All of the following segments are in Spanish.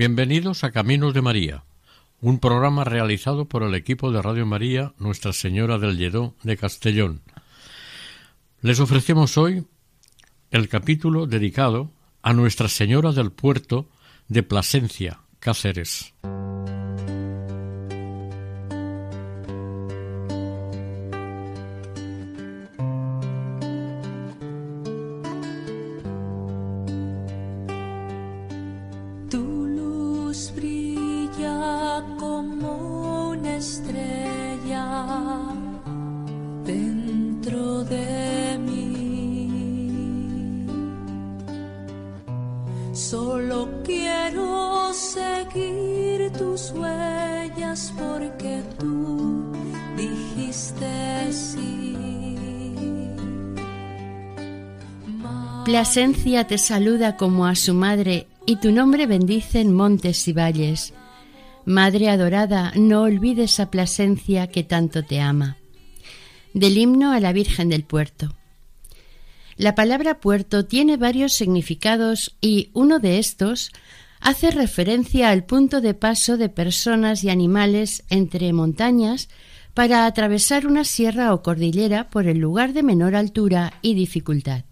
Bienvenidos a Caminos de María, un programa realizado por el equipo de Radio María Nuestra Señora del Lledó de Castellón. Les ofrecemos hoy el capítulo dedicado a Nuestra Señora del Puerto de Plasencia, Cáceres. Plasencia te saluda como a su madre, y tu nombre bendicen montes y valles. Madre adorada, no olvides a Plasencia que tanto te ama. Del himno a la Virgen del Puerto. La palabra puerto tiene varios significados y uno de estos hace referencia al punto de paso de personas y animales entre montañas para atravesar una sierra o cordillera por el lugar de menor altura y dificultad.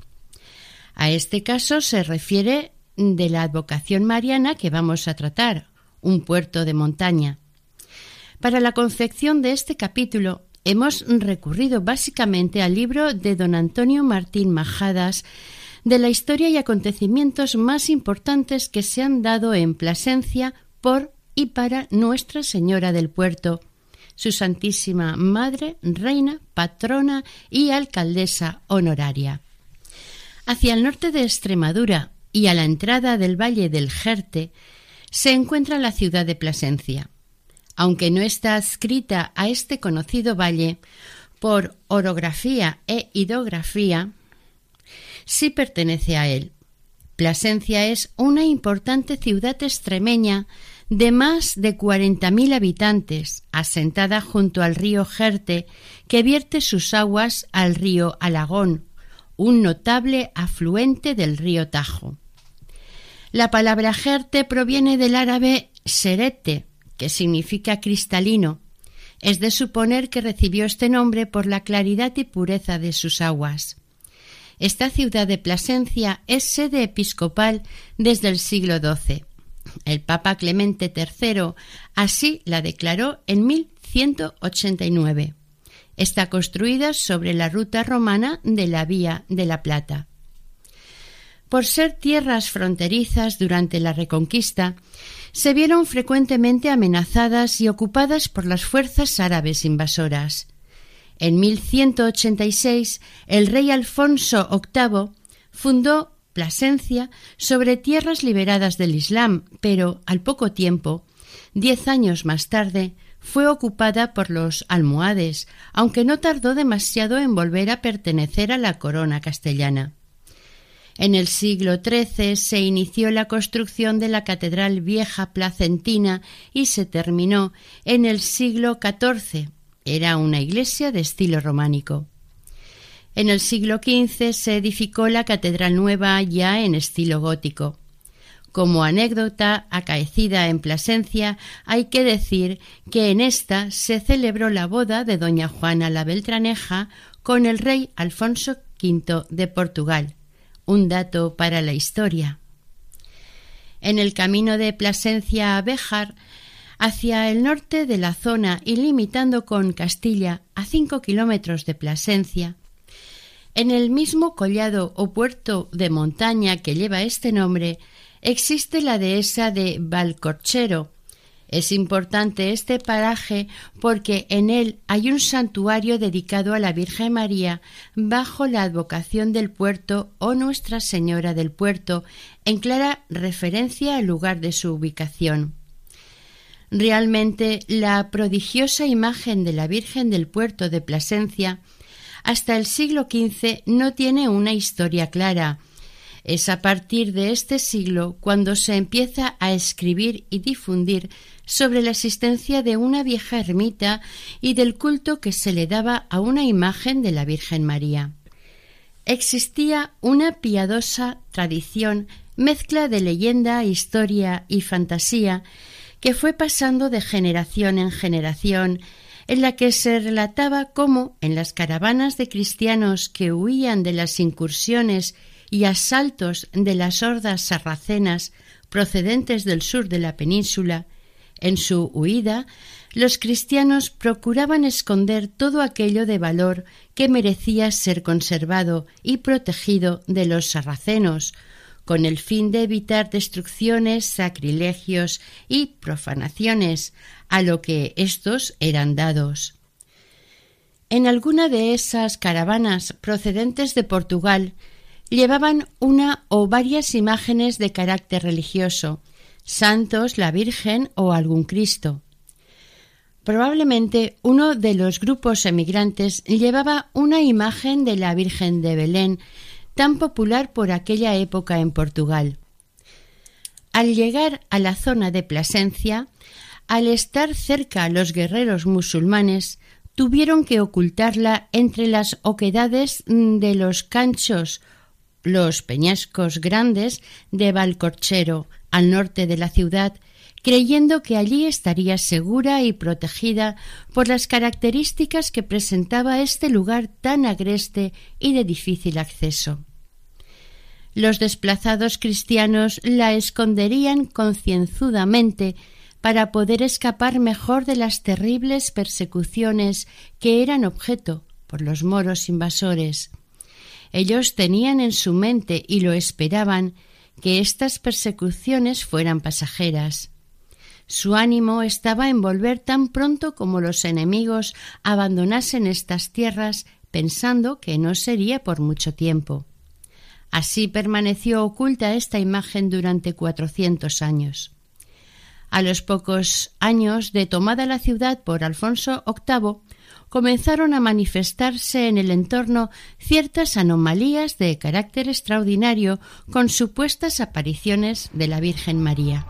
A este caso se refiere de la advocación mariana que vamos a tratar, un puerto de montaña. Para la confección de este capítulo hemos recurrido básicamente al libro de don Antonio Martín Majadas de la historia y acontecimientos más importantes que se han dado en Plasencia por y para Nuestra Señora del Puerto, su Santísima Madre, Reina, Patrona y Alcaldesa honoraria. Hacia el norte de Extremadura y a la entrada del valle del Jerte se encuentra la ciudad de Plasencia. Aunque no está adscrita a este conocido valle por orografía e hidrografía, sí pertenece a él. Plasencia es una importante ciudad extremeña de más de 40.000 habitantes, asentada junto al río Jerte, que vierte sus aguas al río Alagón, un notable afluente del río Tajo. La palabra Jerte proviene del árabe serete, que significa cristalino. Es de suponer que recibió este nombre por la claridad y pureza de sus aguas. Esta ciudad de Plasencia es sede episcopal desde el siglo XII. El Papa Clemente III así la declaró en 1189. Está construida sobre la ruta romana de la Vía de la Plata. Por ser tierras fronterizas durante la Reconquista, se vieron frecuentemente amenazadas y ocupadas por las fuerzas árabes invasoras. En 1186, el rey Alfonso VIII fundó Plasencia sobre tierras liberadas del Islam, pero al poco tiempo, diez años más tarde, fue ocupada por los almohades, aunque no tardó demasiado en volver a pertenecer a la corona castellana. En el siglo XIII se inició la construcción de la Catedral Vieja Placentina y se terminó en el siglo XIV. Era una iglesia de estilo románico. En el siglo XV se edificó la Catedral Nueva ya en estilo gótico. Como anécdota acaecida en Plasencia, hay que decir que en esta se celebró la boda de doña Juana la Beltraneja con el rey Alfonso V de Portugal. Un dato para la historia. En el camino de Plasencia a Béjar, hacia el norte de la zona y limitando con Castilla a cinco kilómetros de Plasencia, en el mismo collado o puerto de montaña que lleva este nombre, existe la dehesa de Valcorchero, Es importante este paraje porque en él hay un santuario dedicado a la Virgen María bajo la advocación del puerto o Nuestra Señora del Puerto, en clara referencia al lugar de su ubicación. Realmente la prodigiosa imagen de la Virgen del Puerto de Plasencia hasta el siglo XV no tiene una historia clara, es a partir de este siglo cuando se empieza a escribir y difundir sobre la existencia de una vieja ermita y del culto que se le daba a una imagen de la Virgen María. Existía una piadosa tradición, mezcla de leyenda, historia y fantasía, que fue pasando de generación en generación, en la que se relataba cómo en las caravanas de cristianos que huían de las incursiones y asaltos de las hordas sarracenas procedentes del sur de la península, en su huida, los cristianos procuraban esconder todo aquello de valor que merecía ser conservado y protegido de los sarracenos, con el fin de evitar destrucciones, sacrilegios y profanaciones, a lo que éstos eran dados. En alguna de esas caravanas procedentes de Portugal llevaban una o varias imágenes de carácter religioso, santos, la Virgen o algún Cristo. Probablemente uno de los grupos emigrantes llevaba una imagen de la Virgen de Belén, tan popular por aquella época en Portugal. Al llegar a la zona de Plasencia, al estar cerca los guerreros musulmanes, tuvieron que ocultarla entre las oquedades de los canchos los peñascos grandes de Valcorchero, al norte de la ciudad, creyendo que allí estaría segura y protegida por las características que presentaba este lugar tan agreste y de difícil acceso. Los desplazados cristianos la esconderían concienzudamente para poder escapar mejor de las terribles persecuciones que eran objeto por los moros invasores. Ellos tenían en su mente y lo esperaban que estas persecuciones fueran pasajeras. Su ánimo estaba en volver tan pronto como los enemigos abandonasen estas tierras, pensando que no sería por mucho tiempo. Así permaneció oculta esta imagen durante cuatrocientos años. A los pocos años de tomada la ciudad por Alfonso VIII, comenzaron a manifestarse en el entorno ciertas anomalías de carácter extraordinario con supuestas apariciones de la Virgen María.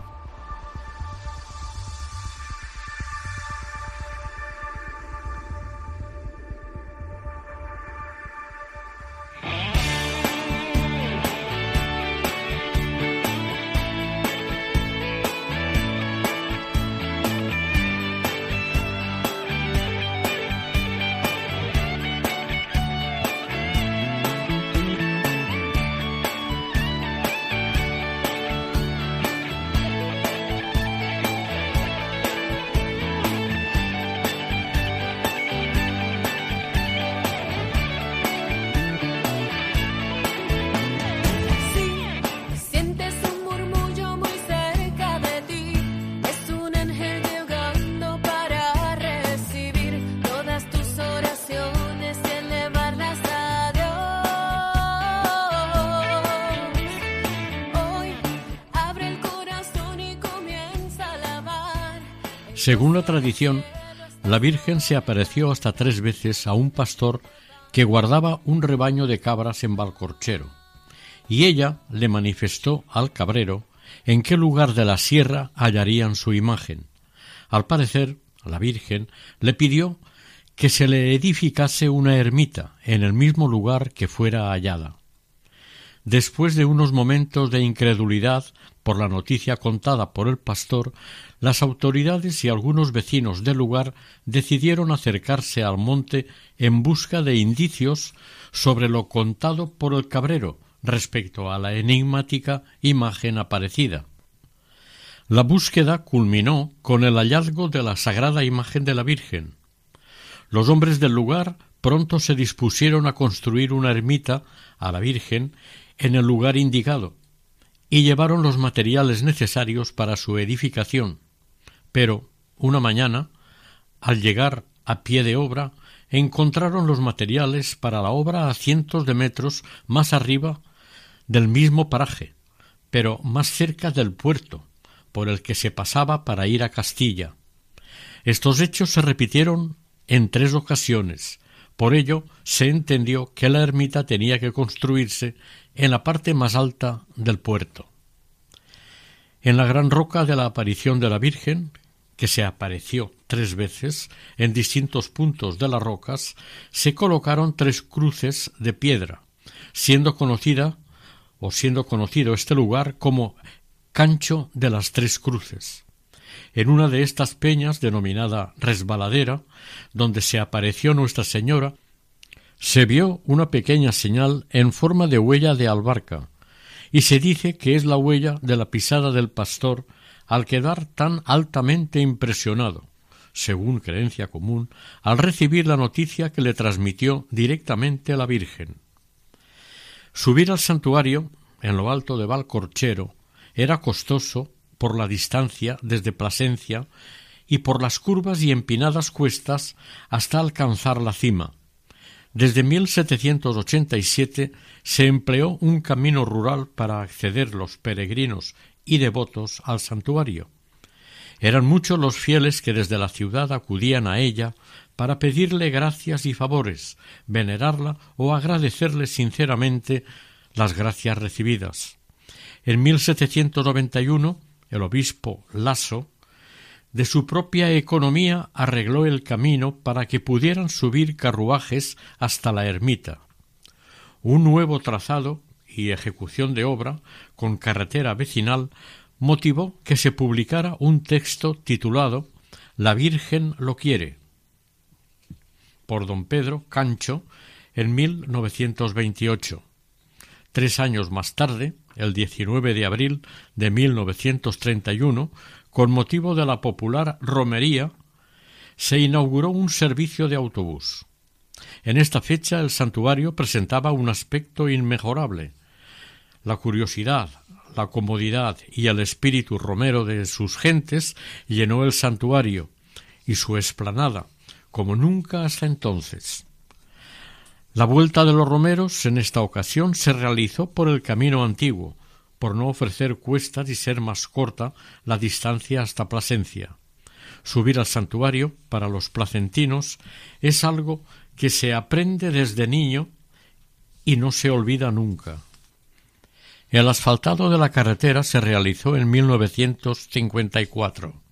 Según la tradición, la Virgen se apareció hasta tres veces a un pastor que guardaba un rebaño de cabras en Valcorchero, y ella le manifestó al cabrero en qué lugar de la sierra hallarían su imagen. Al parecer, la Virgen le pidió que se le edificase una ermita en el mismo lugar que fuera hallada. Después de unos momentos de incredulidad por la noticia contada por el pastor, las autoridades y algunos vecinos del lugar decidieron acercarse al monte en busca de indicios sobre lo contado por el cabrero respecto a la enigmática imagen aparecida. La búsqueda culminó con el hallazgo de la sagrada imagen de la Virgen. Los hombres del lugar pronto se dispusieron a construir una ermita a la Virgen en el lugar indicado y llevaron los materiales necesarios para su edificación, Pero, una mañana, al llegar a pie de obra, encontraron los materiales para la obra a cientos de metros más arriba del mismo paraje, pero más cerca del puerto, por el que se pasaba para ir a Castilla. Estos hechos se repitieron en tres ocasiones. Por ello se entendió que la ermita tenía que construirse en la parte más alta del puerto. En la gran roca de la aparición de la Virgen, que se apareció tres veces en distintos puntos de las rocas, se colocaron tres cruces de piedra, siendo conocida o siendo conocido este lugar como Cancho de las Tres Cruces. En una de estas peñas, denominada Resbaladera, donde se apareció Nuestra Señora, se vio una pequeña señal en forma de huella de albarca, y se dice que es la huella de la pisada del pastor al quedar tan altamente impresionado, según creencia común, al recibir la noticia que le transmitió directamente la Virgen. Subir al santuario, en lo alto de Valcorchero, era costoso por la distancia desde Plasencia y por las curvas y empinadas cuestas hasta alcanzar la cima. Desde 1787 se empleó un camino rural para acceder los peregrinos y devotos al santuario. Eran muchos los fieles que desde la ciudad acudían a ella para pedirle gracias y favores, venerarla o agradecerle sinceramente las gracias recibidas. En 1791 el obispo Lasso de su propia economía arregló el camino para que pudieran subir carruajes hasta la ermita. Un nuevo trazado y ejecución de obra con carretera vecinal motivó que se publicara un texto titulado La Virgen lo quiere por don Pedro Cancho en 1928. Tres años más tarde, el 19 de abril de 1931, con motivo de la popular romería, se inauguró un servicio de autobús. En esta fecha el santuario presentaba un aspecto inmejorable. La curiosidad, la comodidad y el espíritu romero de sus gentes llenó el santuario y su explanada como nunca hasta entonces. La vuelta de los romeros en esta ocasión se realizó por el camino antiguo, por no ofrecer cuestas y ser más corta la distancia hasta Plasencia. Subir al santuario para los placentinos es algo que se aprende desde niño y no se olvida nunca. El asfaltado de la carretera se realizó en 1954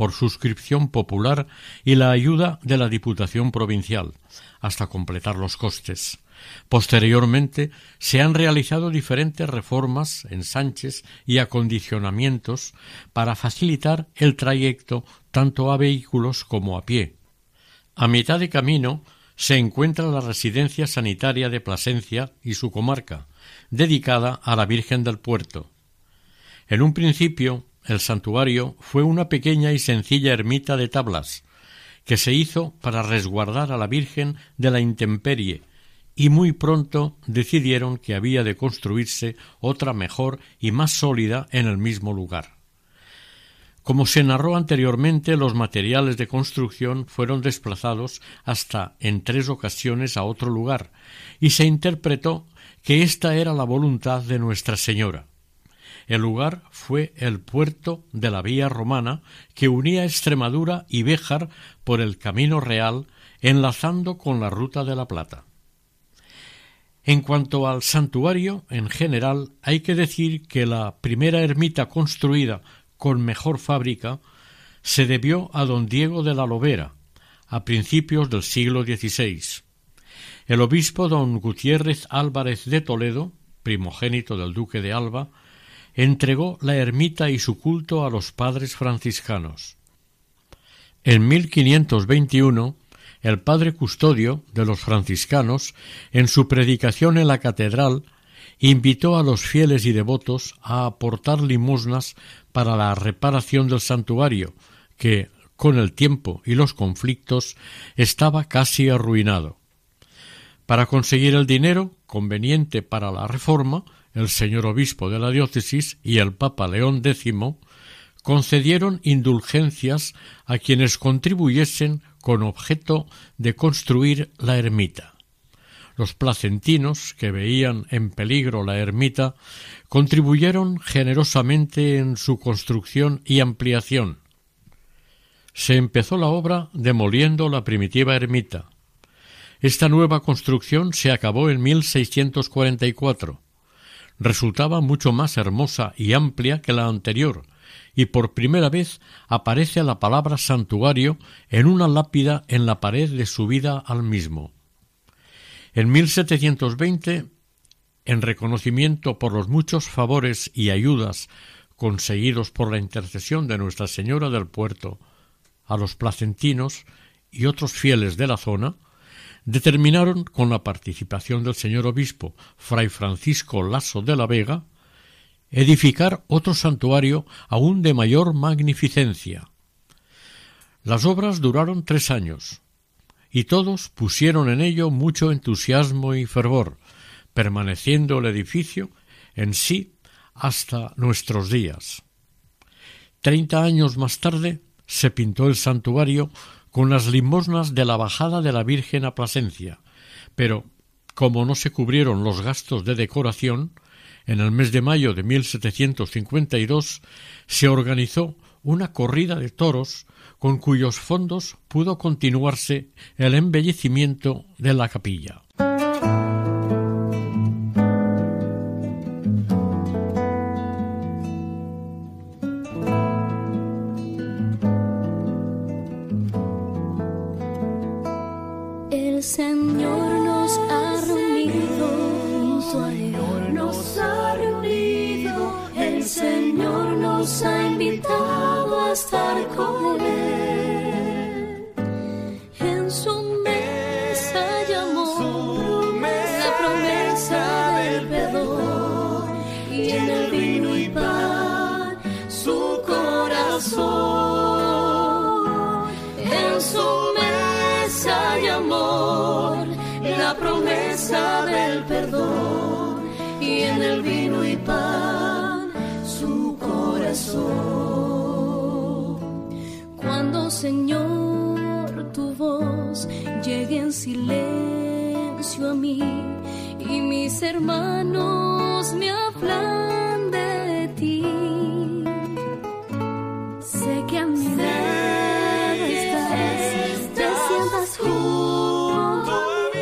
por suscripción popular y la ayuda de la Diputación Provincial, hasta completar los costes. Posteriormente se han realizado diferentes reformas, ensanches y acondicionamientos para facilitar el trayecto tanto a vehículos como a pie. A mitad de camino se encuentra la residencia sanitaria de Plasencia y su comarca, dedicada a la Virgen del Puerto. En un principio el santuario fue una pequeña y sencilla ermita de tablas, que se hizo para resguardar a la Virgen de la intemperie, y muy pronto decidieron que había de construirse otra mejor y más sólida en el mismo lugar. Como se narró anteriormente, los materiales de construcción fueron desplazados hasta en tres ocasiones a otro lugar, y se interpretó que esta era la voluntad de Nuestra Señora. El lugar fue el puerto de la vía romana que unía Extremadura y Béjar por el camino real, enlazando con la ruta de la Plata. En cuanto al santuario en general, hay que decir que la primera ermita construida con mejor fábrica se debió a don Diego de la Lobera, a principios del siglo XVI. El obispo don Gutiérrez Álvarez de Toledo, primogénito del duque de Alba, entregó la ermita y su culto a los padres franciscanos. En 1521, el padre custodio de los franciscanos, en su predicación en la catedral, invitó a los fieles y devotos a aportar limosnas para la reparación del santuario, que, con el tiempo y los conflictos, estaba casi arruinado. Para conseguir el dinero conveniente para la reforma, el señor obispo de la diócesis y el Papa León X concedieron indulgencias a quienes contribuyesen con objeto de construir la ermita. Los placentinos, que veían en peligro la ermita, contribuyeron generosamente en su construcción y ampliación. Se empezó la obra demoliendo la primitiva ermita. Esta nueva construcción se acabó en 1644. Resultaba mucho más hermosa y amplia que la anterior, y por primera vez aparece la palabra santuario en una lápida en la pared de subida al mismo. En 1720, en reconocimiento por los muchos favores y ayudas conseguidos por la intercesión de Nuestra Señora del Puerto a los placentinos y otros fieles de la zona, determinaron, con la participación del señor obispo Fray Francisco Lasso de la Vega, edificar otro santuario aún de mayor magnificencia. Las obras duraron tres años, y todos pusieron en ello mucho entusiasmo y fervor, permaneciendo el edificio en sí hasta nuestros días. Treinta años más tarde se pintó el santuario con las limosnas de la bajada de la Virgen a Plasencia, pero como no se cubrieron los gastos de decoración, en el mes de mayo de 1752 se organizó una corrida de toros con cuyos fondos pudo continuarse el embellecimiento de la capilla. nos ha invitado a estar con Él. En su mesa llamó la promesa del perdón y en el vino y pan su corazón. En su mesa llamó la promesa del perdón y en el vino y pan Señor, tu voz llegue en silencio a mí y mis hermanos me hablan de ti. Sé que a mi lado estás, te sientas junto a mí.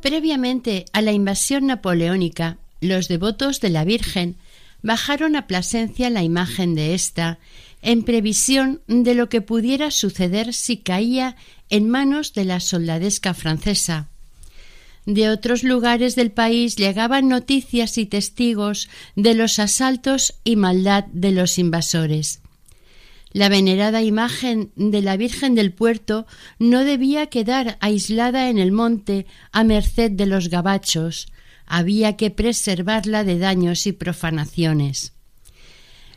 Previamente a la invasión napoleónica, los devotos de la Virgen bajaron a Plasencia la imagen de esta en previsión de lo que pudiera suceder si caía en manos de la soldadesca francesa. De otros lugares del país llegaban noticias y testigos de los asaltos y maldad de los invasores. La venerada imagen de la Virgen del Puerto no debía quedar aislada en el monte a merced de los gabachos, había que preservarla de daños y profanaciones.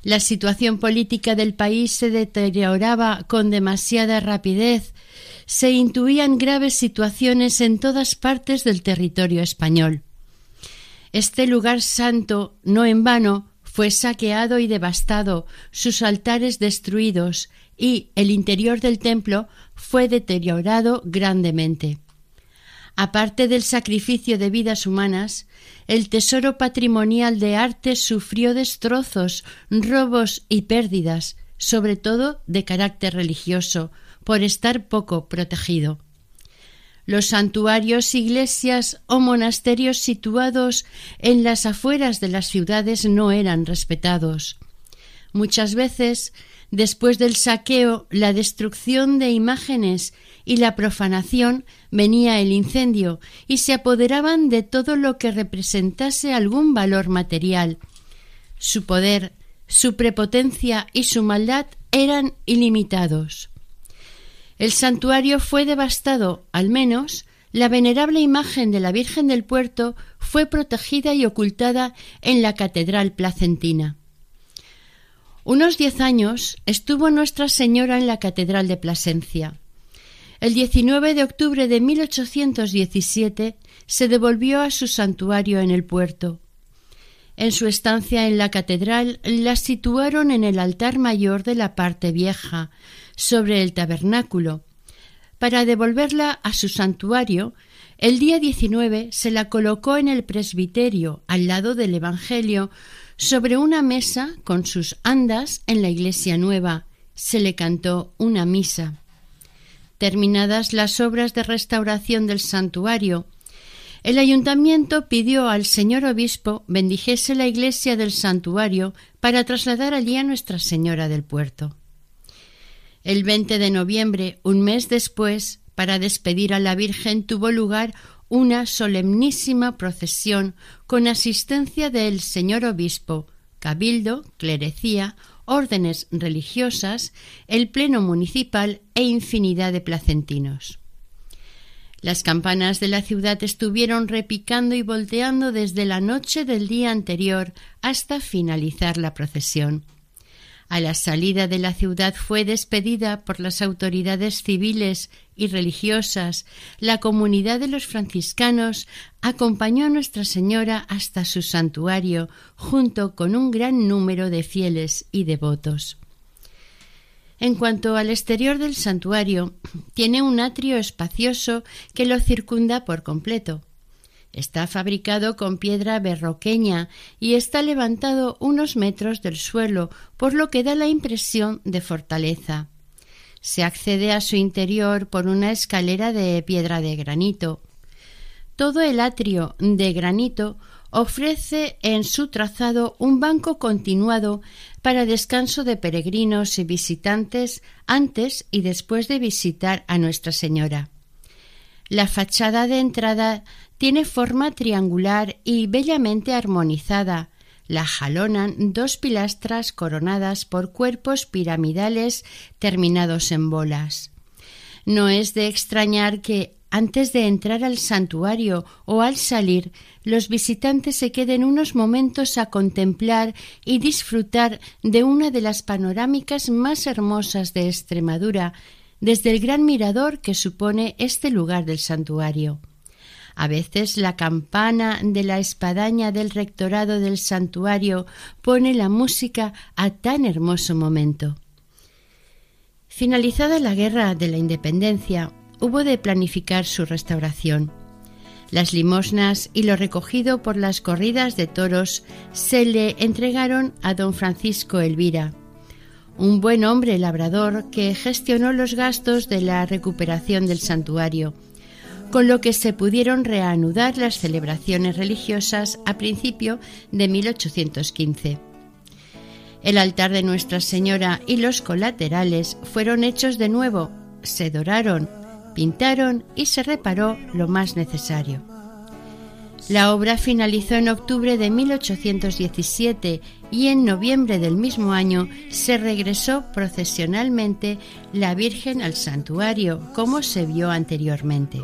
La situación política del país se deterioraba con demasiada rapidez. Se intuían graves situaciones en todas partes del territorio español. Este lugar santo, no en vano, fue saqueado y devastado, sus altares destruidos y el interior del templo fue deteriorado grandemente. Aparte del sacrificio de vidas humanas, el tesoro patrimonial de arte sufrió destrozos, robos y pérdidas, sobre todo de carácter religioso, por estar poco protegido. Los santuarios, iglesias o monasterios situados en las afueras de las ciudades no eran respetados. Muchas veces, después del saqueo, la destrucción de imágenes y la profanación venía el incendio y se apoderaban de todo lo que representase algún valor material. Su poder, su prepotencia y su maldad eran ilimitados. El santuario fue devastado, al menos la venerable imagen de la Virgen del Puerto fue protegida y ocultada en la Catedral Placentina. Unos diez años estuvo Nuestra Señora en la Catedral de Plasencia. El 19 de octubre de 1817 se devolvió a su santuario en el puerto. En su estancia en la catedral la situaron en el altar mayor de la parte vieja, sobre el tabernáculo. Para devolverla a su santuario, el día 19 se la colocó en el presbiterio, al lado del Evangelio, sobre una mesa con sus andas en la iglesia nueva. Se le cantó una misa. Terminadas las obras de restauración del santuario, el ayuntamiento pidió al señor obispo bendijese la iglesia del santuario para trasladar allí a Nuestra Señora del Puerto. El 20 de noviembre, un mes después, para despedir a la Virgen tuvo lugar una solemnísima procesión con asistencia del señor obispo, cabildo, clerecía, órdenes religiosas, el pleno municipal e infinidad de placentinos. Las campanas de la ciudad estuvieron repicando y volteando desde la noche del día anterior hasta finalizar la procesión. A la salida de la ciudad fue despedida por las autoridades civiles y religiosas. La comunidad de los franciscanos acompañó a Nuestra Señora hasta su santuario, junto con un gran número de fieles y devotos. En cuanto al exterior del santuario, tiene un atrio espacioso que lo circunda por completo. Está fabricado con piedra berroqueña y está levantado unos metros del suelo, por lo que da la impresión de fortaleza. Se accede a su interior por una escalera de piedra de granito. Todo el atrio de granito ofrece en su trazado un banco continuado para descanso de peregrinos y visitantes antes y después de visitar a Nuestra Señora. La fachada de entrada tiene forma triangular y bellamente armonizada. La jalonan dos pilastras coronadas por cuerpos piramidales terminados en bolas. No es de extrañar que antes de entrar al santuario o al salir, los visitantes se queden unos momentos a contemplar y disfrutar de una de las panorámicas más hermosas de Extremadura, desde el gran mirador que supone este lugar del santuario. A veces la campana de la espadaña del rectorado del santuario pone la música a tan hermoso momento. Finalizada la guerra de la independencia, hubo de planificar su restauración. Las limosnas y lo recogido por las corridas de toros se le entregaron a don Francisco Elvira, un buen hombre labrador que gestionó los gastos de la recuperación del santuario, con lo que se pudieron reanudar las celebraciones religiosas a principio de 1815. El altar de Nuestra Señora y los colaterales fueron hechos de nuevo, se doraron pintaron y se reparó lo más necesario. La obra finalizó en octubre de 1817 y en noviembre del mismo año se regresó procesionalmente la Virgen al santuario, como se vio anteriormente.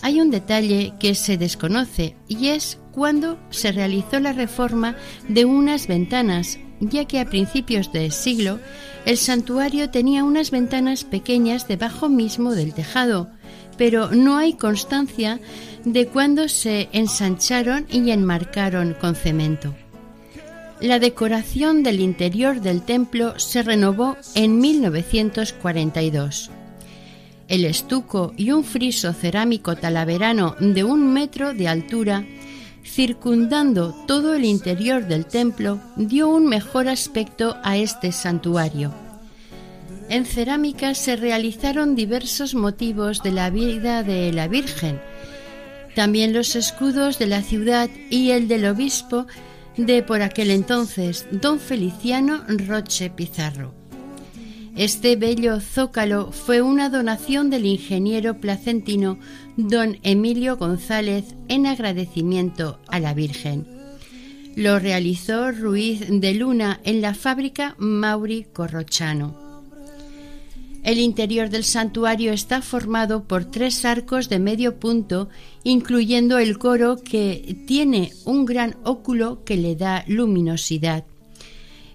Hay un detalle que se desconoce y es cuando se realizó la reforma de unas ventanas, ya que a principios del siglo el santuario tenía unas ventanas pequeñas debajo mismo del tejado, pero no hay constancia de cuándo se ensancharon y enmarcaron con cemento. La decoración del interior del templo se renovó en 1942. El estuco y un friso cerámico talaverano de un metro de altura circundando todo el interior del templo, dio un mejor aspecto a este santuario. En cerámica se realizaron diversos motivos de la vida de la Virgen, también los escudos de la ciudad y el del obispo de por aquel entonces, don Feliciano Roche Pizarro. Este bello zócalo fue una donación del ingeniero placentino don Emilio González en agradecimiento a la Virgen. Lo realizó Ruiz de Luna en la fábrica Mauri Corrochano. El interior del santuario está formado por tres arcos de medio punto, incluyendo el coro que tiene un gran óculo que le da luminosidad.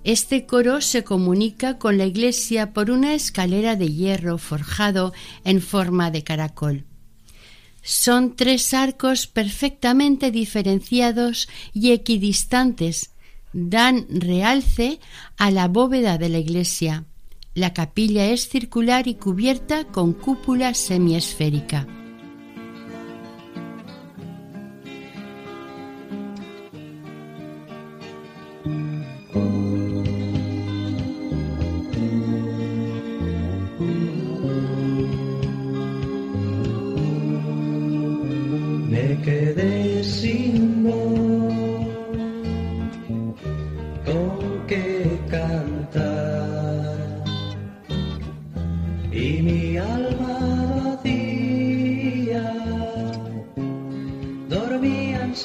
Este coro se comunica con la iglesia por una escalera de hierro forjado en forma de caracol. Son tres arcos perfectamente diferenciados y equidistantes. Dan realce a la bóveda de la iglesia. La capilla es circular y cubierta con cúpula semiesférica.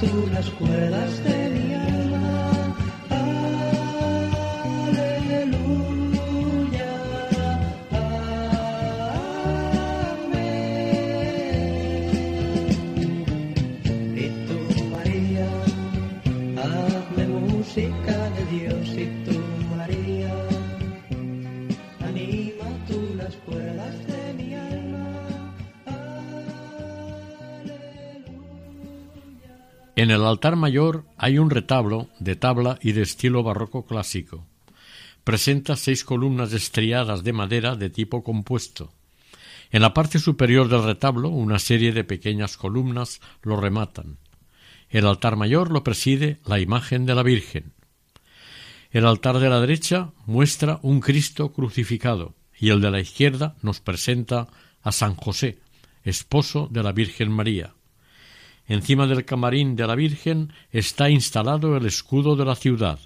tú las cuerdas de el altar mayor hay un retablo de tabla y de estilo barroco clásico. Presenta seis columnas estriadas de madera de tipo compuesto. En la parte superior del retablo una serie de pequeñas columnas lo rematan. El altar mayor lo preside la imagen de la Virgen. El altar de la derecha muestra un Cristo crucificado y el de la izquierda nos presenta a San José, esposo de la Virgen María. Encima del camarín de la Virgen está instalado el escudo de la ciudad.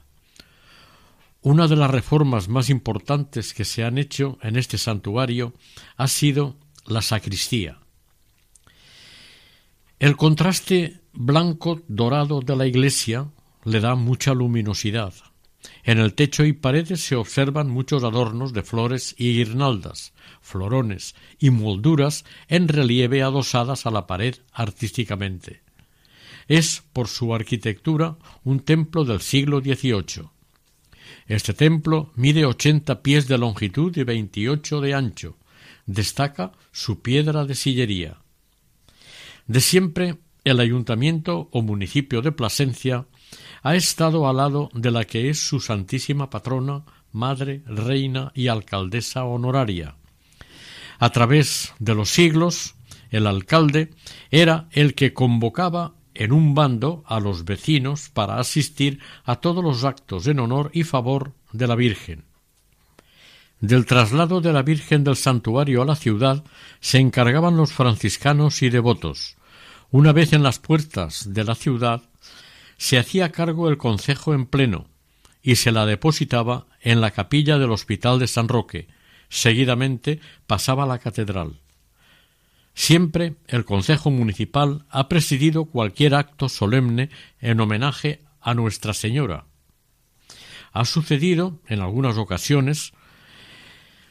Una de las reformas más importantes que se han hecho en este santuario ha sido la sacristía. El contraste blanco dorado de la iglesia le da mucha luminosidad. En el techo y paredes se observan muchos adornos de flores y guirnaldas, florones y molduras en relieve adosadas a la pared artísticamente. Es, por su arquitectura, un templo del siglo XVIII. Este templo mide ochenta pies de longitud y veintiocho de ancho. Destaca su piedra de sillería. De siempre, el ayuntamiento o municipio de Plasencia ha estado al lado de la que es su santísima patrona, madre, reina y alcaldesa honoraria. A través de los siglos, el alcalde era el que convocaba en un bando a los vecinos para asistir a todos los actos en honor y favor de la Virgen. Del traslado de la Virgen del santuario a la ciudad se encargaban los franciscanos y devotos. Una vez en las puertas de la ciudad se hacía cargo el concejo en pleno y se la depositaba en la capilla del Hospital de San Roque. Seguidamente pasaba a la catedral. Siempre el Consejo Municipal ha presidido cualquier acto solemne en homenaje a Nuestra Señora. Ha sucedido, en algunas ocasiones,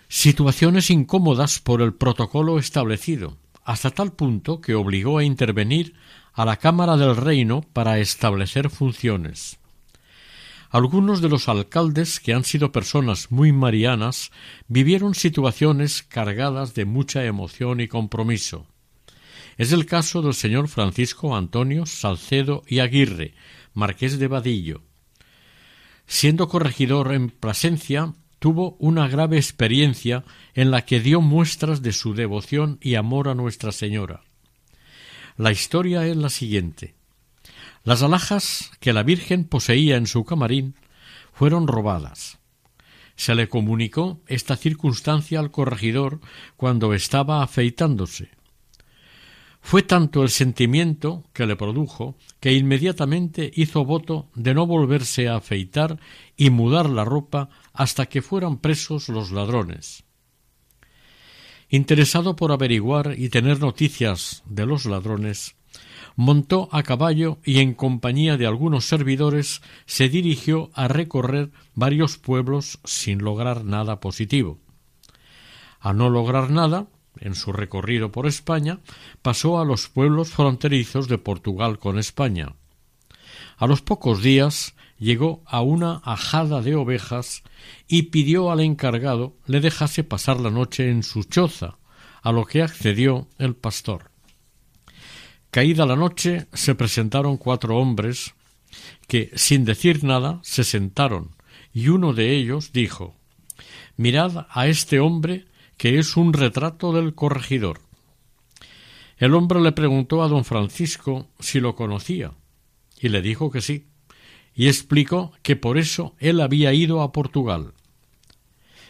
situaciones incómodas por el protocolo establecido, hasta tal punto que obligó a intervenir a la Cámara del Reino para establecer funciones. Algunos de los alcaldes, que han sido personas muy marianas, vivieron situaciones cargadas de mucha emoción y compromiso. Es el caso del señor Francisco Antonio Salcedo y Aguirre, marqués de Vadillo. Siendo corregidor en Plasencia, tuvo una grave experiencia en la que dio muestras de su devoción y amor a Nuestra Señora. La historia es la siguiente. Las alhajas que la Virgen poseía en su camarín fueron robadas. Se le comunicó esta circunstancia al corregidor cuando estaba afeitándose. Fue tanto el sentimiento que le produjo que inmediatamente hizo voto de no volverse a afeitar y mudar la ropa hasta que fueran presos los ladrones. Interesado por averiguar y tener noticias de los ladrones, montó a caballo y en compañía de algunos servidores se dirigió a recorrer varios pueblos sin lograr nada positivo. A no lograr nada, en su recorrido por España, pasó a los pueblos fronterizos de Portugal con España. A los pocos días llegó a una ajada de ovejas y pidió al encargado le dejase pasar la noche en su choza, a lo que accedió el pastor. Caída la noche se presentaron cuatro hombres que, sin decir nada, se sentaron, y uno de ellos dijo Mirad a este hombre que es un retrato del corregidor. El hombre le preguntó a don Francisco si lo conocía, y le dijo que sí, y explicó que por eso él había ido a Portugal.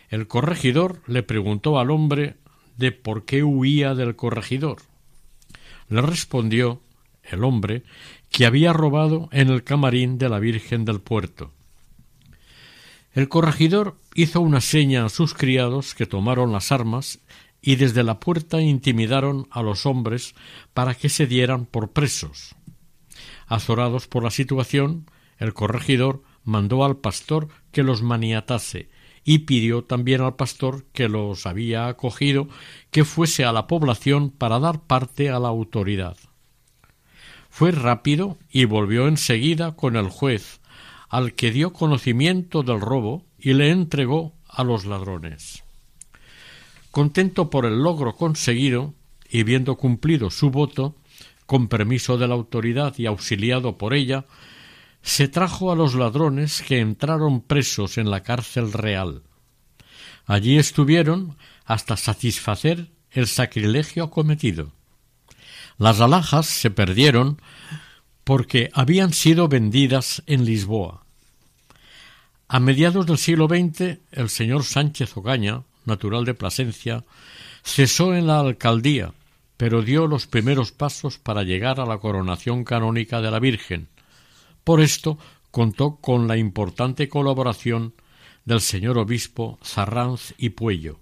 El corregidor le preguntó al hombre de por qué huía del corregidor. Le respondió el hombre que había robado en el camarín de la Virgen del Puerto. El corregidor hizo una seña a sus criados que tomaron las armas y desde la puerta intimidaron a los hombres para que se dieran por presos. Azorados por la situación, el corregidor mandó al pastor que los maniatase y pidió también al pastor que los había acogido que fuese a la población para dar parte a la autoridad. Fue rápido y volvió enseguida con el juez, al que dio conocimiento del robo y le entregó a los ladrones. Contento por el logro conseguido y viendo cumplido su voto, con permiso de la autoridad y auxiliado por ella, se trajo a los ladrones que entraron presos en la cárcel real. Allí estuvieron hasta satisfacer el sacrilegio cometido. Las alhajas se perdieron porque habían sido vendidas en Lisboa. A mediados del siglo XX, el señor Sánchez Ogaña, natural de Plasencia, cesó en la alcaldía, pero dio los primeros pasos para llegar a la coronación canónica de la Virgen. Por esto contó con la importante colaboración del señor obispo Zarranz y Puello.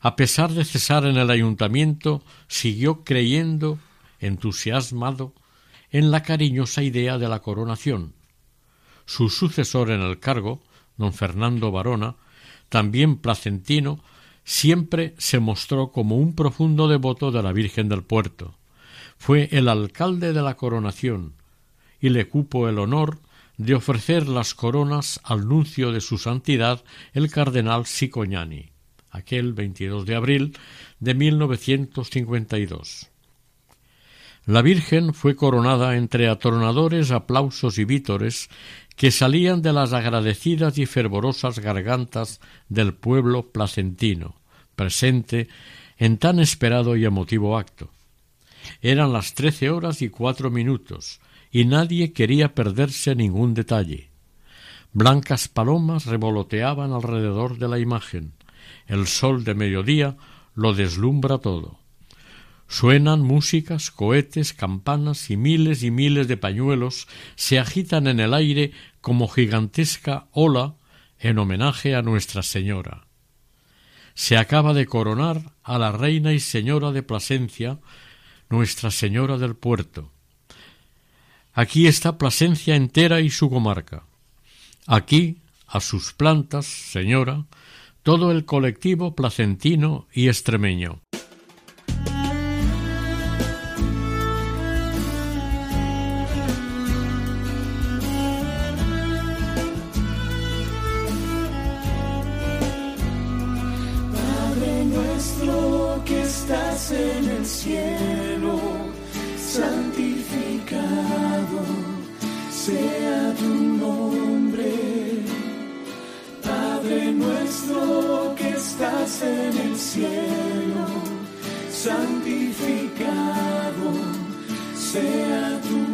A pesar de cesar en el ayuntamiento, siguió creyendo, entusiasmado, en la cariñosa idea de la coronación. Su sucesor en el cargo, don Fernando Barona, también placentino, siempre se mostró como un profundo devoto de la Virgen del Puerto. Fue el alcalde de la coronación y le cupo el honor de ofrecer las coronas al nuncio de su santidad el cardenal Sicognani, aquel 22 de abril de 1952. La Virgen fue coronada entre atronadores aplausos y vítores que salían de las agradecidas y fervorosas gargantas del pueblo placentino, presente en tan esperado y emotivo acto. Eran las trece horas y cuatro minutos, y nadie quería perderse ningún detalle. Blancas palomas revoloteaban alrededor de la imagen. El sol de mediodía lo deslumbra todo. Suenan músicas, cohetes, campanas y miles y miles de pañuelos se agitan en el aire como gigantesca ola en homenaje a Nuestra Señora. Se acaba de coronar a la reina y señora de Plasencia, Nuestra Señora del Puerto. Aquí está Plasencia entera y su comarca. Aquí, a sus plantas, señora, todo el colectivo placentino y extremeño. En el cielo, santificado sea tu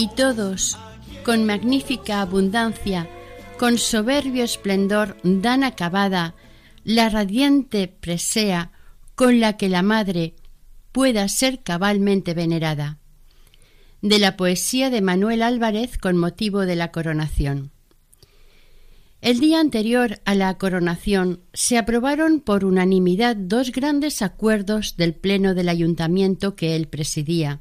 y todos, con magnífica abundancia, con soberbio esplendor, dan acabada la radiante presea con la que la Madre pueda ser cabalmente venerada. De la poesía de Manuel Álvarez con motivo de la coronación. El día anterior a la coronación se aprobaron por unanimidad dos grandes acuerdos del Pleno del Ayuntamiento que él presidía,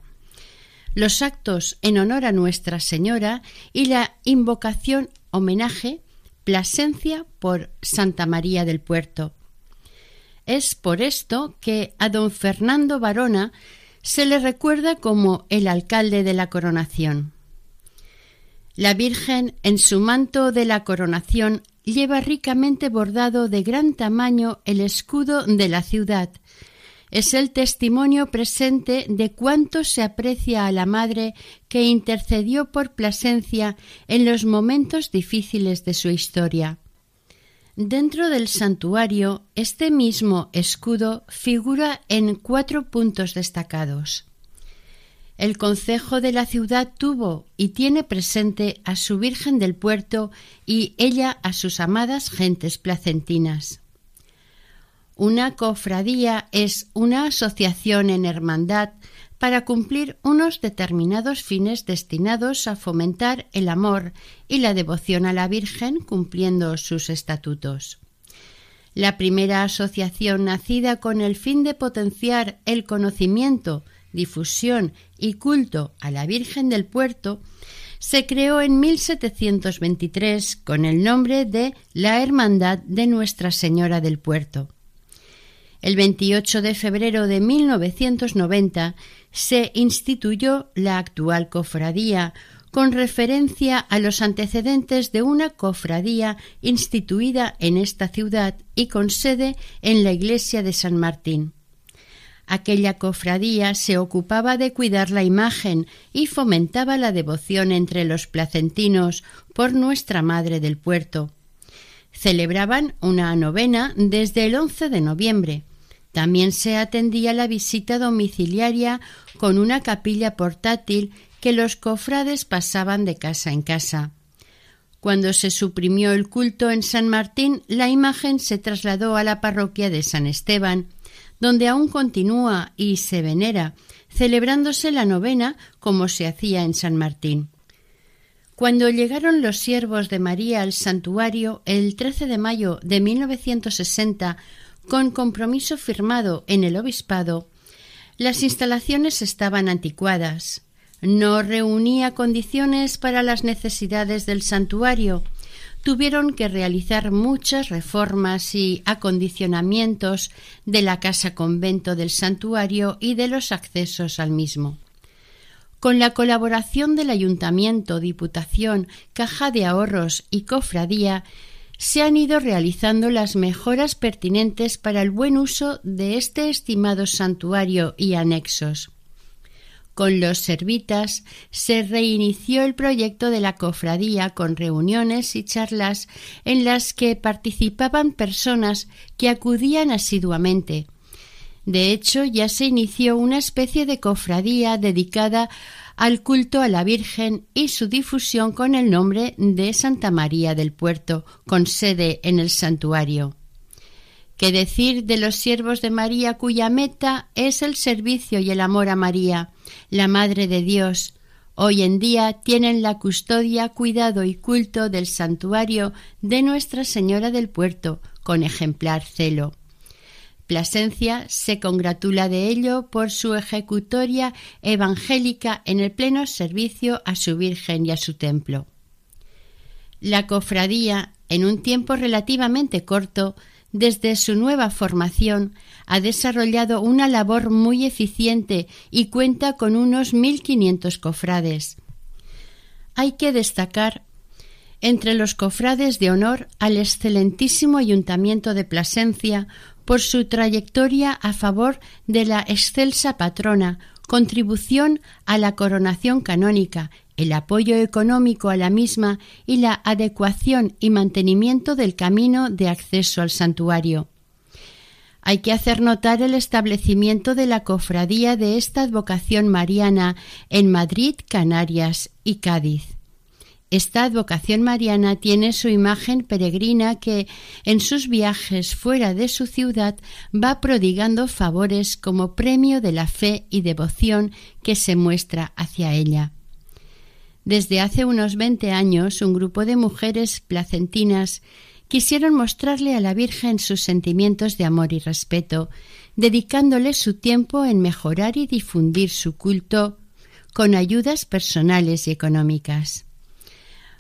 los actos en honor a Nuestra Señora y la invocación homenaje Plasencia por Santa María del Puerto. Es por esto que a don Fernando Varona se le recuerda como el alcalde de la coronación. La Virgen en su manto de la coronación lleva ricamente bordado de gran tamaño el escudo de la ciudad, es el testimonio presente de cuánto se aprecia a la Madre que intercedió por Plasencia en los momentos difíciles de su historia. Dentro del santuario, este mismo escudo figura en cuatro puntos destacados. El concejo de la ciudad tuvo y tiene presente a su Virgen del Puerto y ella a sus amadas gentes placentinas. Una cofradía es una asociación en hermandad para cumplir unos determinados fines destinados a fomentar el amor y la devoción a la Virgen cumpliendo sus estatutos. La primera asociación nacida con el fin de potenciar el conocimiento, difusión y culto a la Virgen del Puerto se creó en 1723 con el nombre de la Hermandad de Nuestra Señora del Puerto. El 28 de febrero de 1990 se instituyó la actual cofradía con referencia a los antecedentes de una cofradía instituida en esta ciudad y con sede en la iglesia de San Martín. Aquella cofradía se ocupaba de cuidar la imagen y fomentaba la devoción entre los placentinos por Nuestra Madre del Puerto. Celebraban una novena desde el 11 de noviembre, también se atendía la visita domiciliaria con una capilla portátil que los cofrades pasaban de casa en casa. Cuando se suprimió el culto en San Martín, la imagen se trasladó a la parroquia de San Esteban, donde aún continúa y se venera, celebrándose la novena como se hacía en San Martín. Cuando llegaron los siervos de María al santuario el 13 de mayo de 1960 con compromiso firmado en el obispado, las instalaciones estaban anticuadas, no reunía condiciones para las necesidades del santuario, tuvieron que realizar muchas reformas y acondicionamientos de la casa convento del santuario y de los accesos al mismo. Con la colaboración del ayuntamiento, diputación, caja de ahorros y cofradía, se han ido realizando las mejoras pertinentes para el buen uso de este estimado santuario y anexos. Con los servitas se reinició el proyecto de la cofradía con reuniones y charlas en las que participaban personas que acudían asiduamente. De hecho, ya se inició una especie de cofradía dedicada al culto a la Virgen y su difusión con el nombre de Santa María del Puerto, con sede en el santuario. ¿Qué decir de los siervos de María cuya meta es el servicio y el amor a María, la Madre de Dios? Hoy en día tienen la custodia, cuidado y culto del santuario de Nuestra Señora del Puerto, con ejemplar celo. Plasencia se congratula de ello por su ejecutoria evangélica en el pleno servicio a su Virgen y a su templo. La cofradía, en un tiempo relativamente corto, desde su nueva formación, ha desarrollado una labor muy eficiente y cuenta con unos 1.500 cofrades. Hay que destacar entre los cofrades de honor al excelentísimo Ayuntamiento de Plasencia por su trayectoria a favor de la excelsa patrona, contribución a la coronación canónica, el apoyo económico a la misma y la adecuación y mantenimiento del camino de acceso al santuario. Hay que hacer notar el establecimiento de la cofradía de esta advocación mariana en Madrid, Canarias y Cádiz. Esta advocación mariana tiene su imagen peregrina que, en sus viajes fuera de su ciudad, va prodigando favores como premio de la fe y devoción que se muestra hacia ella. Desde hace unos veinte años, un grupo de mujeres placentinas quisieron mostrarle a la Virgen sus sentimientos de amor y respeto, dedicándole su tiempo en mejorar y difundir su culto con ayudas personales y económicas.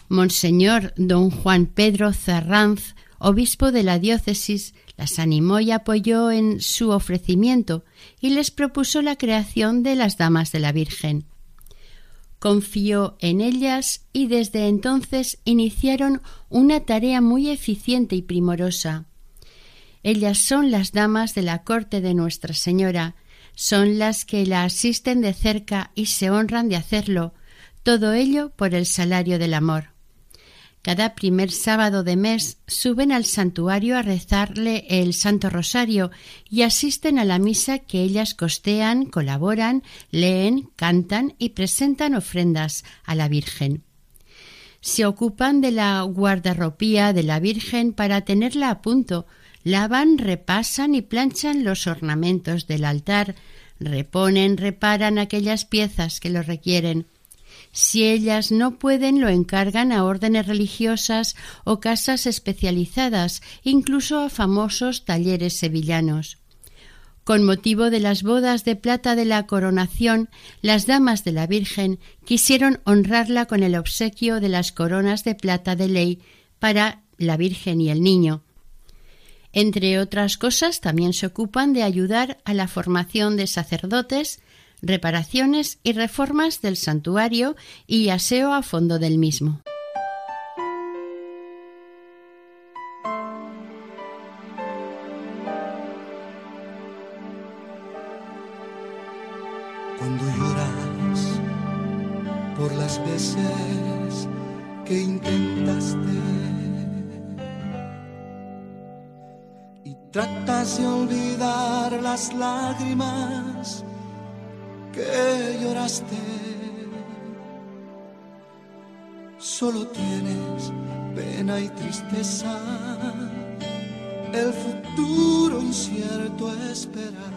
Monseñor don Juan Pedro Zarranz, obispo de la diócesis, las animó y apoyó en su ofrecimiento y les propuso la creación de las Damas de la Virgen. Confió en ellas y desde entonces iniciaron una tarea muy eficiente y primorosa. Ellas son las damas de la corte de Nuestra Señora, son las que la asisten de cerca y se honran de hacerlo, todo ello por el salario del amor. Cada primer sábado de mes suben al santuario a rezarle el Santo Rosario y asisten a la misa que ellas costean, colaboran, leen, cantan y presentan ofrendas a la Virgen. Se ocupan de la guardarropía de la Virgen para tenerla a punto, lavan, repasan y planchan los ornamentos del altar, reponen, reparan aquellas piezas que lo requieren, si ellas no pueden, lo encargan a órdenes religiosas o casas especializadas, incluso a famosos talleres sevillanos. Con motivo de las bodas de plata de la coronación, las damas de la Virgen quisieron honrarla con el obsequio de las coronas de plata de ley para la Virgen y el niño. Entre otras cosas, también se ocupan de ayudar a la formación de sacerdotes, reparaciones y reformas del santuario y aseo a fondo del mismo. Cuando lloras por las veces que intentaste y tratas de olvidar las lágrimas que lloraste. Solo tienes pena y tristeza, el futuro incierto esperar.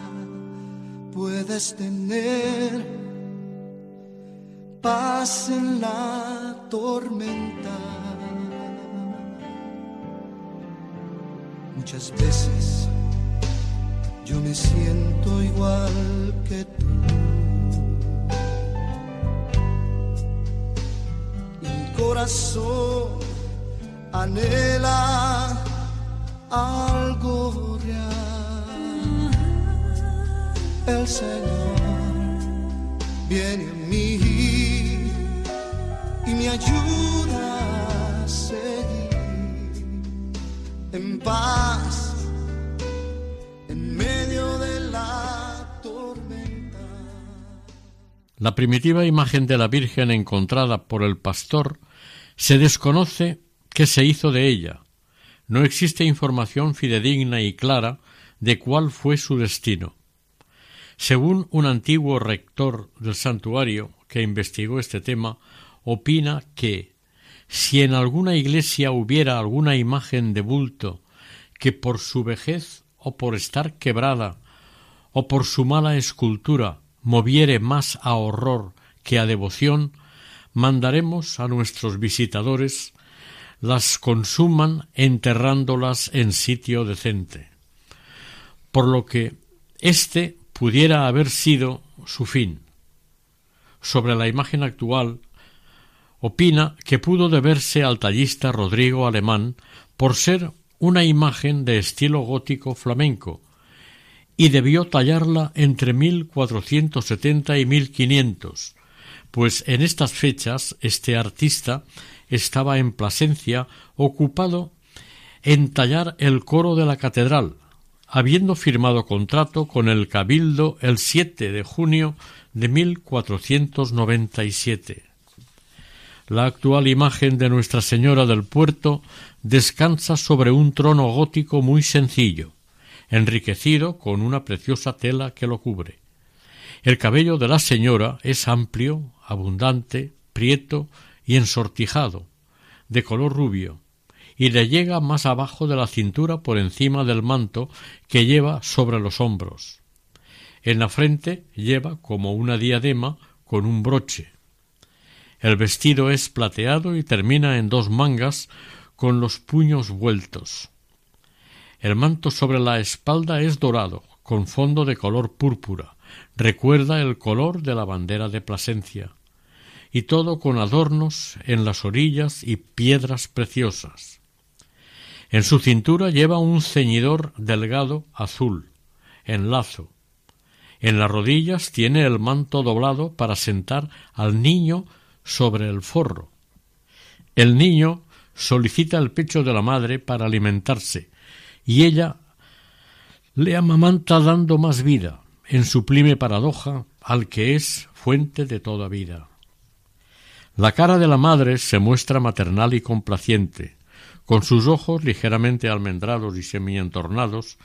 Puedes tener paz en la tormenta. Muchas veces yo me siento igual que tú. corazón anhela algo real. El Señor viene a mí y me ayuda a seguir en paz La primitiva imagen de la Virgen encontrada por el pastor se desconoce qué se hizo de ella. No existe información fidedigna y clara de cuál fue su destino. Según un antiguo rector del santuario que investigó este tema, opina que si en alguna iglesia hubiera alguna imagen de bulto que por su vejez o por estar quebrada o por su mala escultura moviere más a horror que a devoción, mandaremos a nuestros visitadores las consuman enterrándolas en sitio decente. Por lo que éste pudiera haber sido su fin. Sobre la imagen actual, opina que pudo deberse al tallista Rodrigo Alemán por ser una imagen de estilo gótico flamenco, y debió tallarla entre 1470 y 1500, pues en estas fechas este artista estaba en Plasencia ocupado en tallar el coro de la catedral, habiendo firmado contrato con el Cabildo el 7 de junio de 1497. La actual imagen de Nuestra Señora del Puerto descansa sobre un trono gótico muy sencillo, enriquecido con una preciosa tela que lo cubre. El cabello de la señora es amplio, abundante, prieto y ensortijado, de color rubio, y le llega más abajo de la cintura por encima del manto que lleva sobre los hombros. En la frente lleva como una diadema con un broche, el vestido es plateado y termina en dos mangas con los puños vueltos. El manto sobre la espalda es dorado, con fondo de color púrpura. Recuerda el color de la bandera de Plasencia. Y todo con adornos en las orillas y piedras preciosas. En su cintura lleva un ceñidor delgado azul, en lazo. En las rodillas tiene el manto doblado para sentar al niño sobre el forro. El niño solicita el pecho de la madre para alimentarse y ella le amamanta dando más vida, en sublime paradoja al que es fuente de toda vida. La cara de la madre se muestra maternal y complaciente. Con sus ojos ligeramente almendrados y semientornados,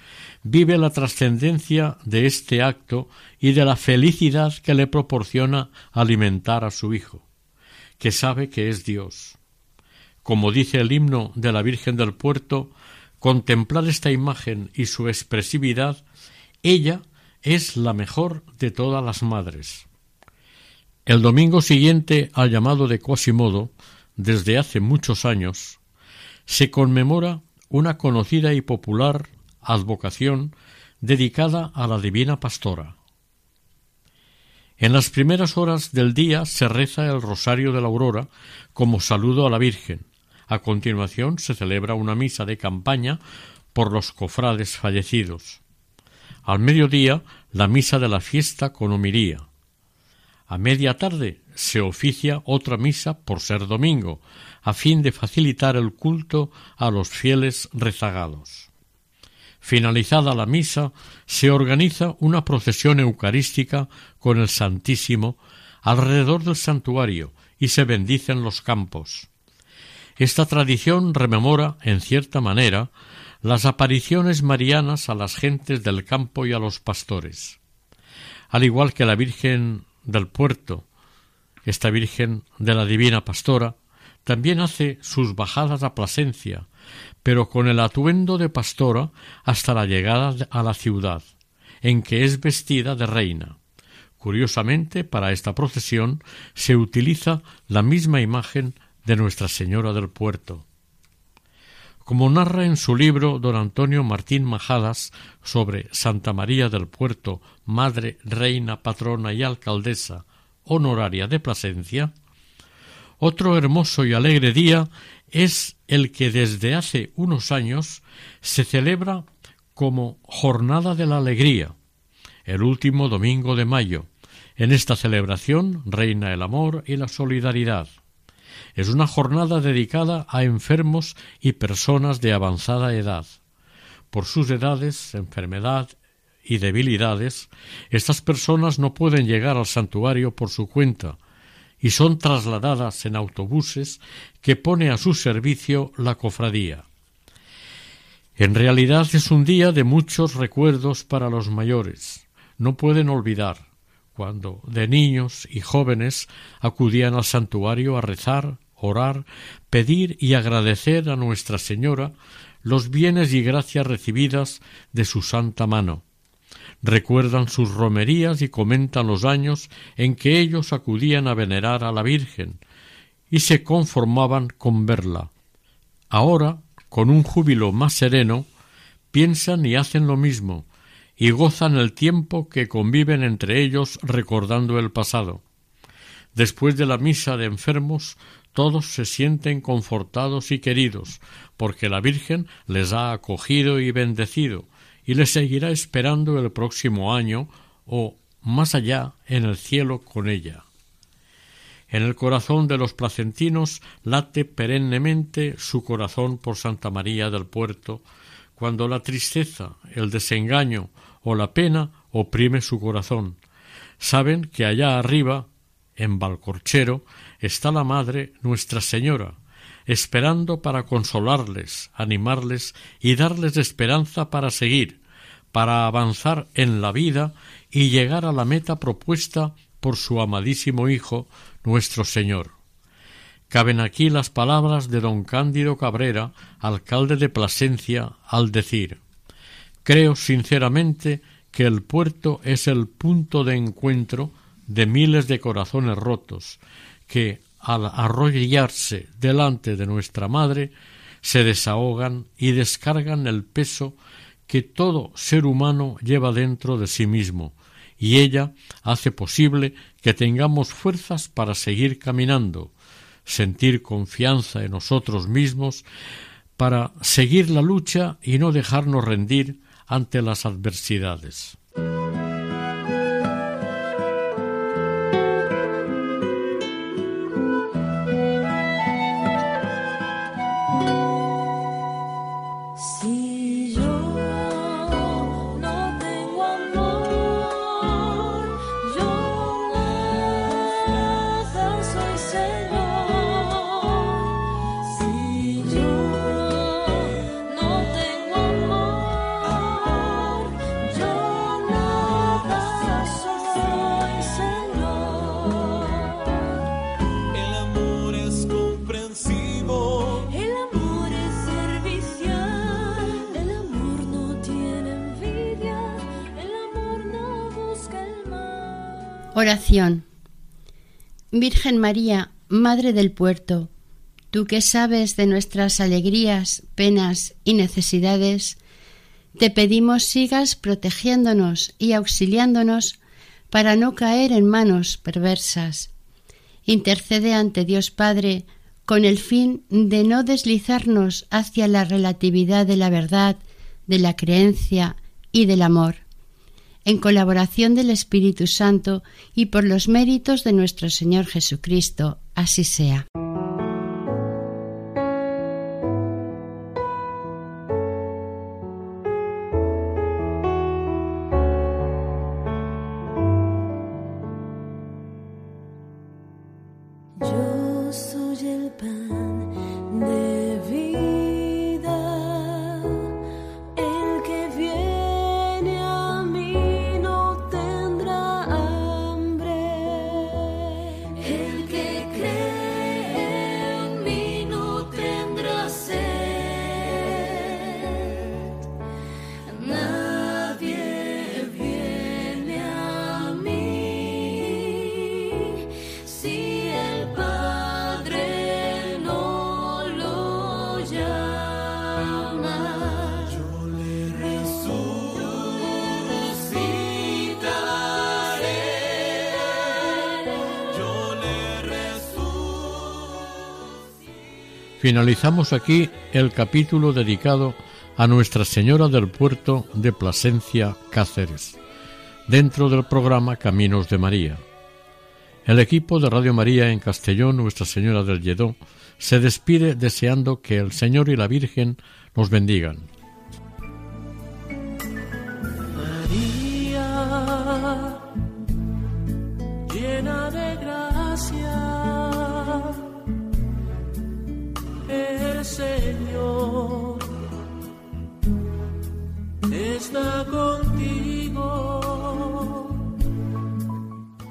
vive la trascendencia de este acto y de la felicidad que le proporciona alimentar a su hijo que sabe que es Dios. Como dice el himno de la Virgen del Puerto, contemplar esta imagen y su expresividad, ella es la mejor de todas las madres. El domingo siguiente al llamado de Quasimodo, desde hace muchos años, se conmemora una conocida y popular advocación dedicada a la Divina Pastora. En las primeras horas del día se reza el Rosario de la Aurora como saludo a la Virgen. A continuación se celebra una misa de campaña por los cofrades fallecidos. Al mediodía la misa de la fiesta con homiría. A media tarde se oficia otra misa por ser domingo, a fin de facilitar el culto a los fieles rezagados. Finalizada la misa, se organiza una procesión eucarística con el Santísimo alrededor del santuario y se bendicen los campos. Esta tradición rememora, en cierta manera, las apariciones marianas a las gentes del campo y a los pastores. Al igual que la Virgen del Puerto, esta Virgen de la Divina Pastora, también hace sus bajadas a Plasencia, pero con el atuendo de pastora hasta la llegada a la ciudad, en que es vestida de reina. Curiosamente, para esta procesión se utiliza la misma imagen de Nuestra Señora del Puerto. Como narra en su libro don Antonio Martín Majadas sobre Santa María del Puerto, madre, reina, patrona y alcaldesa honoraria de Plasencia, otro hermoso y alegre día es el que desde hace unos años se celebra como Jornada de la Alegría, el último domingo de mayo. En esta celebración reina el amor y la solidaridad. Es una jornada dedicada a enfermos y personas de avanzada edad. Por sus edades, enfermedad y debilidades, estas personas no pueden llegar al santuario por su cuenta, y son trasladadas en autobuses que pone a su servicio la cofradía. En realidad es un día de muchos recuerdos para los mayores. No pueden olvidar cuando de niños y jóvenes acudían al santuario a rezar, orar, pedir y agradecer a Nuestra Señora los bienes y gracias recibidas de su santa mano recuerdan sus romerías y comentan los años en que ellos acudían a venerar a la Virgen y se conformaban con verla. Ahora, con un júbilo más sereno, piensan y hacen lo mismo, y gozan el tiempo que conviven entre ellos recordando el pasado. Después de la misa de enfermos, todos se sienten confortados y queridos, porque la Virgen les ha acogido y bendecido, y le seguirá esperando el próximo año o más allá en el cielo con ella. En el corazón de los placentinos late perennemente su corazón por Santa María del Puerto, cuando la tristeza, el desengaño o la pena oprime su corazón. Saben que allá arriba, en Valcorchero, está la Madre Nuestra Señora, esperando para consolarles, animarles y darles esperanza para seguir, para avanzar en la vida y llegar a la meta propuesta por su amadísimo Hijo, nuestro Señor. Caben aquí las palabras de don Cándido Cabrera, alcalde de Plasencia, al decir Creo sinceramente que el puerto es el punto de encuentro de miles de corazones rotos, que, al arrodillarse delante de nuestra Madre, se desahogan y descargan el peso que todo ser humano lleva dentro de sí mismo, y ella hace posible que tengamos fuerzas para seguir caminando, sentir confianza en nosotros mismos, para seguir la lucha y no dejarnos rendir ante las adversidades. Oración. Virgen María, Madre del Puerto, tú que sabes de nuestras alegrías, penas y necesidades, te pedimos sigas protegiéndonos y auxiliándonos para no caer en manos perversas. Intercede ante Dios Padre con el fin de no deslizarnos hacia la relatividad de la verdad, de la creencia y del amor en colaboración del Espíritu Santo y por los méritos de nuestro Señor Jesucristo. Así sea. Finalizamos aquí el capítulo dedicado a Nuestra Señora del Puerto de Plasencia, Cáceres, dentro del programa Caminos de María. El equipo de Radio María en Castellón, Nuestra Señora del Lledó, se despide deseando que el Señor y la Virgen nos bendigan.